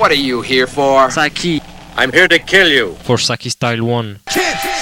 What are you here for? Saki I'm here to kill you. For Saki Style 1. Can't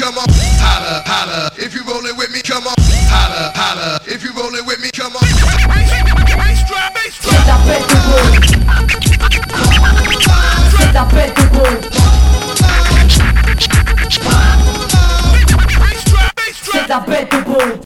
come on, holla, holla. If you rollin' with me, come on, holla, holla. If you rollin' with me, come on. Ça t'appelle du groupe. Ça t'appelle du groupe. Ça t'appelle du groupe.